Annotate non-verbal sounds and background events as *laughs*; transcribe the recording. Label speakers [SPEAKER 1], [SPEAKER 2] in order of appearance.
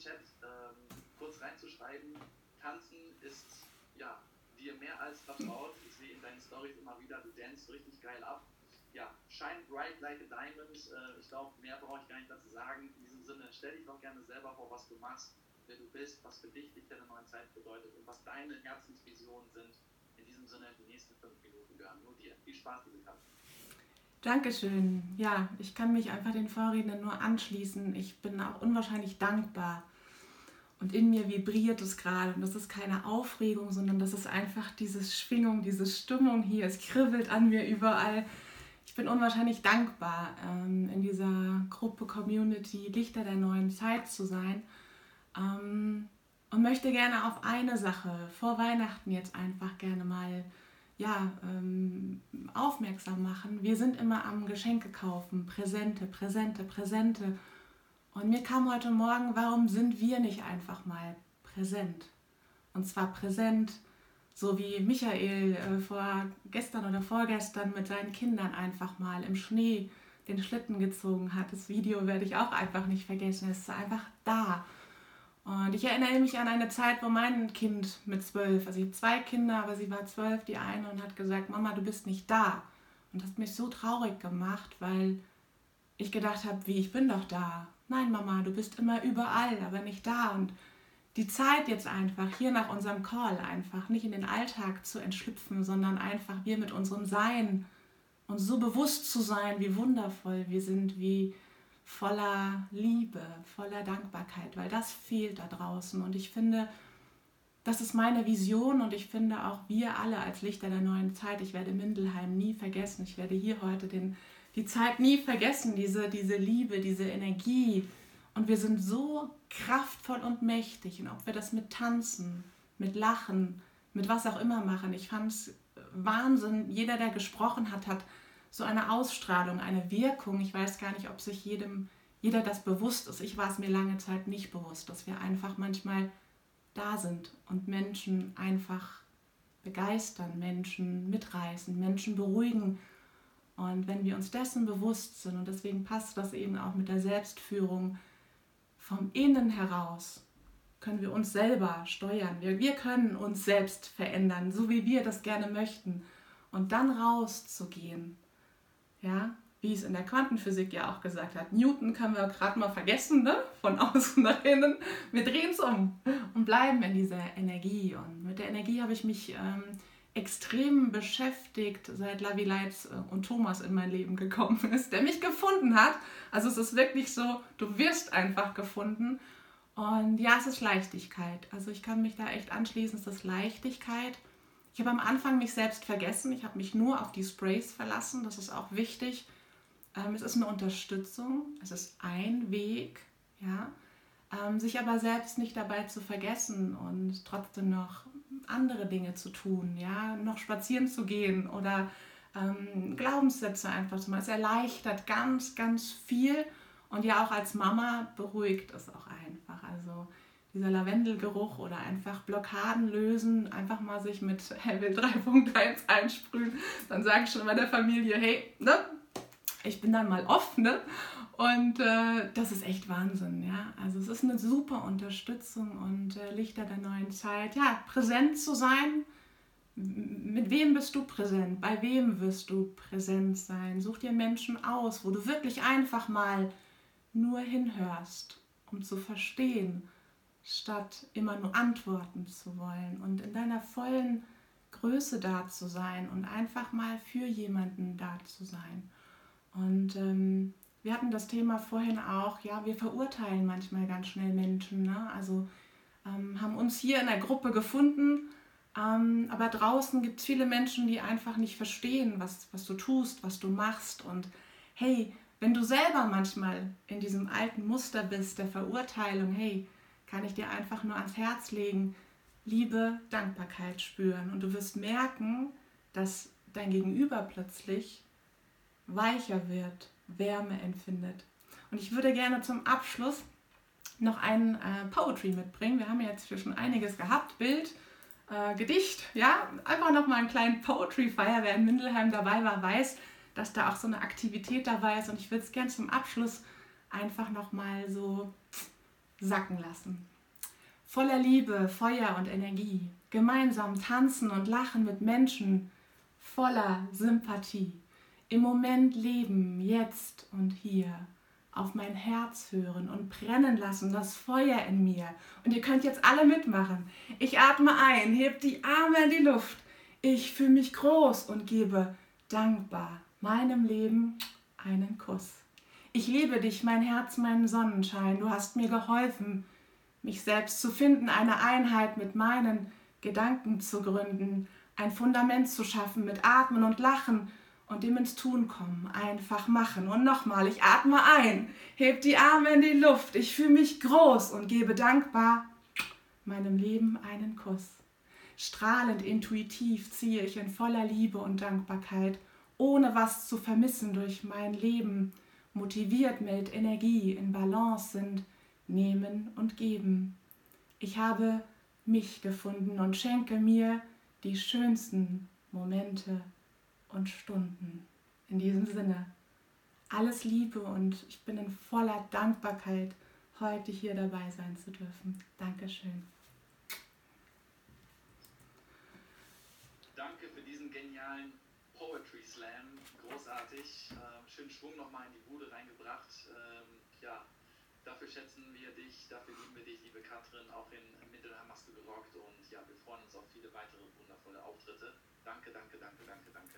[SPEAKER 1] Chat ähm, kurz reinzuschreiben, tanzen ist ja dir mehr als vertraut. Ich sehe in deinen Stories immer wieder, du danst richtig geil ab. Ja, shine bright like a diamond. Äh, ich glaube, mehr brauche ich gar nicht dazu sagen. In diesem Sinne, stell dich doch gerne selber vor, was du machst, wer du bist, was für dich Licht der neuen Zeit bedeutet und was deine Herzensvisionen sind. In diesem Sinne, die nächsten fünf Minuten gehören nur dir. Viel Spaß, liebe Katze.
[SPEAKER 2] Dankeschön. Ja, ich kann mich einfach den Vorrednern nur anschließen. Ich bin auch unwahrscheinlich dankbar. Und in mir vibriert es gerade. Und das ist keine Aufregung, sondern das ist einfach diese Schwingung, diese Stimmung hier. Es kribbelt an mir überall. Ich bin unwahrscheinlich dankbar, ähm, in dieser Gruppe Community Lichter der neuen Zeit zu sein. Ähm, und möchte gerne auf eine Sache vor Weihnachten jetzt einfach gerne mal ja, ähm, aufmerksam machen. Wir sind immer am Geschenke kaufen, Präsente, Präsente, Präsente. Und mir kam heute Morgen, warum sind wir nicht einfach mal präsent? Und zwar präsent, so wie Michael äh, vor gestern oder vorgestern mit seinen Kindern einfach mal im Schnee den Schlitten gezogen hat. Das Video werde ich auch einfach nicht vergessen. Es ist einfach da. Und ich erinnere mich an eine Zeit, wo mein Kind mit zwölf, also ich habe zwei Kinder, aber sie war zwölf, die eine, und hat gesagt, Mama, du bist nicht da. Und das hat mich so traurig gemacht, weil ich gedacht habe, wie, ich bin doch da. Nein, Mama, du bist immer überall, aber nicht da. Und die Zeit jetzt einfach, hier nach unserem Call, einfach nicht in den Alltag zu entschlüpfen, sondern einfach wir mit unserem Sein uns so bewusst zu sein, wie wundervoll wir sind, wie voller Liebe, voller Dankbarkeit, weil das fehlt da draußen. Und ich finde, das ist meine Vision und ich finde auch wir alle als Lichter der neuen Zeit, ich werde Mindelheim nie vergessen, ich werde hier heute den, die Zeit nie vergessen, diese, diese Liebe, diese Energie. Und wir sind so kraftvoll und mächtig. Und ob wir das mit Tanzen, mit Lachen, mit was auch immer machen, ich fand es Wahnsinn. Jeder, der gesprochen hat, hat so eine Ausstrahlung, eine Wirkung. Ich weiß gar nicht, ob sich jedem, jeder das bewusst ist. Ich war es mir lange Zeit nicht bewusst, dass wir einfach manchmal da sind und Menschen einfach begeistern, Menschen mitreißen, Menschen beruhigen. Und wenn wir uns dessen bewusst sind, und deswegen passt das eben auch mit der Selbstführung, vom Innen heraus können wir uns selber steuern. Wir, wir können uns selbst verändern, so wie wir das gerne möchten. Und dann rauszugehen ja, wie es in der Quantenphysik ja auch gesagt hat. Newton können wir gerade mal vergessen, ne? von außen nach innen. Wir drehen es um und bleiben in dieser Energie. Und mit der Energie habe ich mich ähm, extrem beschäftigt, seit Lavi Leitz äh, und Thomas in mein Leben gekommen ist, der mich gefunden hat. Also es ist wirklich so, du wirst einfach gefunden. Und ja, es ist Leichtigkeit. Also ich kann mich da echt anschließen, es ist Leichtigkeit. Ich habe am Anfang mich selbst vergessen. Ich habe mich nur auf die Sprays verlassen. Das ist auch wichtig. Ähm, es ist eine Unterstützung. Es ist ein Weg, ja. Ähm, sich aber selbst nicht dabei zu vergessen und trotzdem noch andere Dinge zu tun, ja, noch spazieren zu gehen oder ähm, Glaubenssätze einfach zu machen. Es erleichtert ganz, ganz viel und ja auch als Mama beruhigt es auch einfach. Also dieser Lavendelgeruch oder einfach Blockaden lösen, einfach mal sich mit *laughs* Hellwill 3.1 einsprühen, dann sage ich schon meiner Familie, hey, ne, ich bin dann mal off, ne? Und äh, das ist echt Wahnsinn, ja. Also es ist eine super Unterstützung und äh, Lichter der neuen Zeit, ja, präsent zu sein. Mit wem bist du präsent? Bei wem wirst du präsent sein? Such dir Menschen aus, wo du wirklich einfach mal nur hinhörst, um zu verstehen, statt immer nur antworten zu wollen und in deiner vollen Größe da zu sein und einfach mal für jemanden da zu sein. Und ähm, wir hatten das Thema vorhin auch, ja, wir verurteilen manchmal ganz schnell Menschen. Ne? Also ähm, haben uns hier in der Gruppe gefunden, ähm, aber draußen gibt es viele Menschen, die einfach nicht verstehen, was, was du tust, was du machst. Und hey, wenn du selber manchmal in diesem alten Muster bist der Verurteilung, hey, kann ich dir einfach nur ans Herz legen, Liebe, Dankbarkeit spüren. Und du wirst merken, dass dein Gegenüber plötzlich weicher wird, Wärme empfindet. Und ich würde gerne zum Abschluss noch ein äh, Poetry mitbringen. Wir haben jetzt schon einiges gehabt, Bild, äh, Gedicht, ja, einfach noch mal einen kleinen Poetry Fire. Wer in Mindelheim dabei war, weiß, dass da auch so eine Aktivität dabei ist. Und ich würde es gerne zum Abschluss einfach noch mal so sacken lassen. Voller Liebe, Feuer und Energie. Gemeinsam tanzen und lachen mit Menschen voller Sympathie. Im Moment leben, jetzt und hier. Auf mein Herz hören und brennen lassen das Feuer in mir. Und ihr könnt jetzt alle mitmachen. Ich atme ein, heb die Arme in die Luft. Ich fühle mich groß und gebe dankbar meinem Leben einen Kuss. Ich liebe dich, mein Herz, mein Sonnenschein. Du hast mir geholfen, mich selbst zu finden, eine Einheit mit meinen Gedanken zu gründen, ein Fundament zu schaffen mit Atmen und Lachen und dem ins Tun kommen, einfach machen. Und nochmal, ich atme ein, heb die Arme in die Luft, ich fühle mich groß und gebe dankbar meinem Leben einen Kuss. Strahlend intuitiv ziehe ich in voller Liebe und Dankbarkeit, ohne was zu vermissen durch mein Leben, motiviert mit Energie, in Balance sind, nehmen und geben. Ich habe mich gefunden und schenke mir die schönsten Momente und Stunden. In diesem Sinne, alles Liebe und ich bin in voller Dankbarkeit, heute hier dabei sein zu dürfen. Dankeschön.
[SPEAKER 1] Danke für diesen genialen Poetry Slam. Großartig. Ähm, schönen Schwung nochmal in die Bude reingebracht. Ähm, ja, dafür schätzen wir dich, dafür lieben wir dich, liebe Katrin. Auch in Mittelheim hast du gerockt und ja, wir freuen uns auf viele weitere wundervolle Auftritte. Danke, danke, danke, danke, danke.